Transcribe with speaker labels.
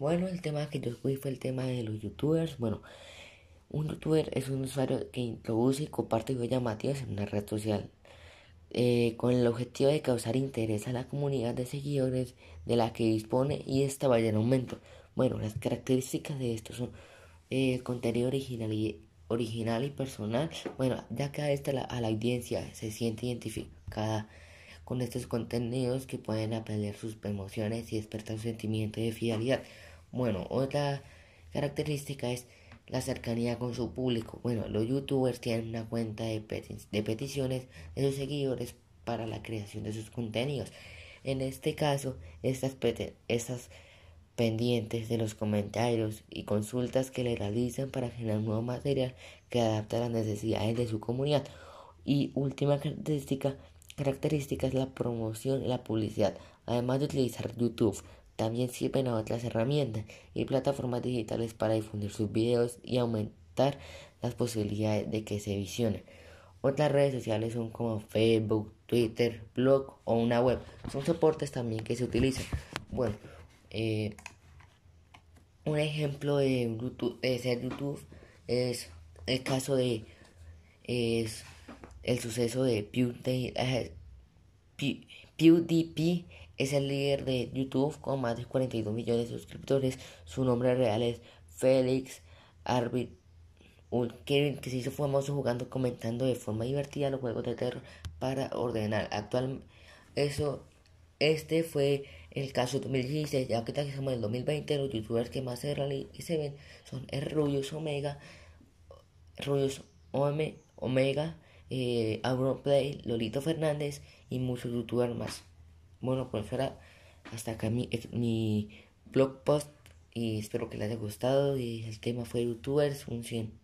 Speaker 1: Bueno, el tema que yo escogí fue el tema de los youtubers. Bueno, un youtuber es un usuario que introduce y comparte videos llamativos en una red social eh, con el objetivo de causar interés a la comunidad de seguidores de la que dispone y esta vaya en aumento. Bueno, las características de esto son eh, contenido original y, original y personal. Bueno, ya que a, esta a la audiencia se siente identificada con estos contenidos que pueden apelar sus emociones y despertar su sentimiento de fidelidad. Bueno, otra característica es la cercanía con su público. Bueno, los youtubers tienen una cuenta de, de peticiones de sus seguidores para la creación de sus contenidos. En este caso, estas, estas pendientes de los comentarios y consultas que le realizan para generar nuevo material que adapta a las necesidades de su comunidad. Y última característica, característica es la promoción y la publicidad. Además de utilizar YouTube, también sirven a otras herramientas y plataformas digitales para difundir sus videos y aumentar las posibilidades de que se visionen. Otras redes sociales son como Facebook, Twitter, blog o una web. Son soportes también que se utilizan. Bueno, eh, un ejemplo de, ser YouTube es el caso de es el suceso de PewDiePie es el líder de YouTube con más de 42 millones de suscriptores. Su nombre real es Félix Arbit que, que se hizo famoso jugando, comentando de forma divertida los juegos de terror para ordenar. Actual, eso, este fue el caso de 2016, ya que estamos en el 2020, los youtubers que más se, y se ven son Rubius Omega, Rubius Omega, eh, Play, Lolito Fernández y muchos youtubers más. Bueno, pues fuera hasta acá mi, mi blog post y espero que les haya gustado y el tema fue youtubers un 100.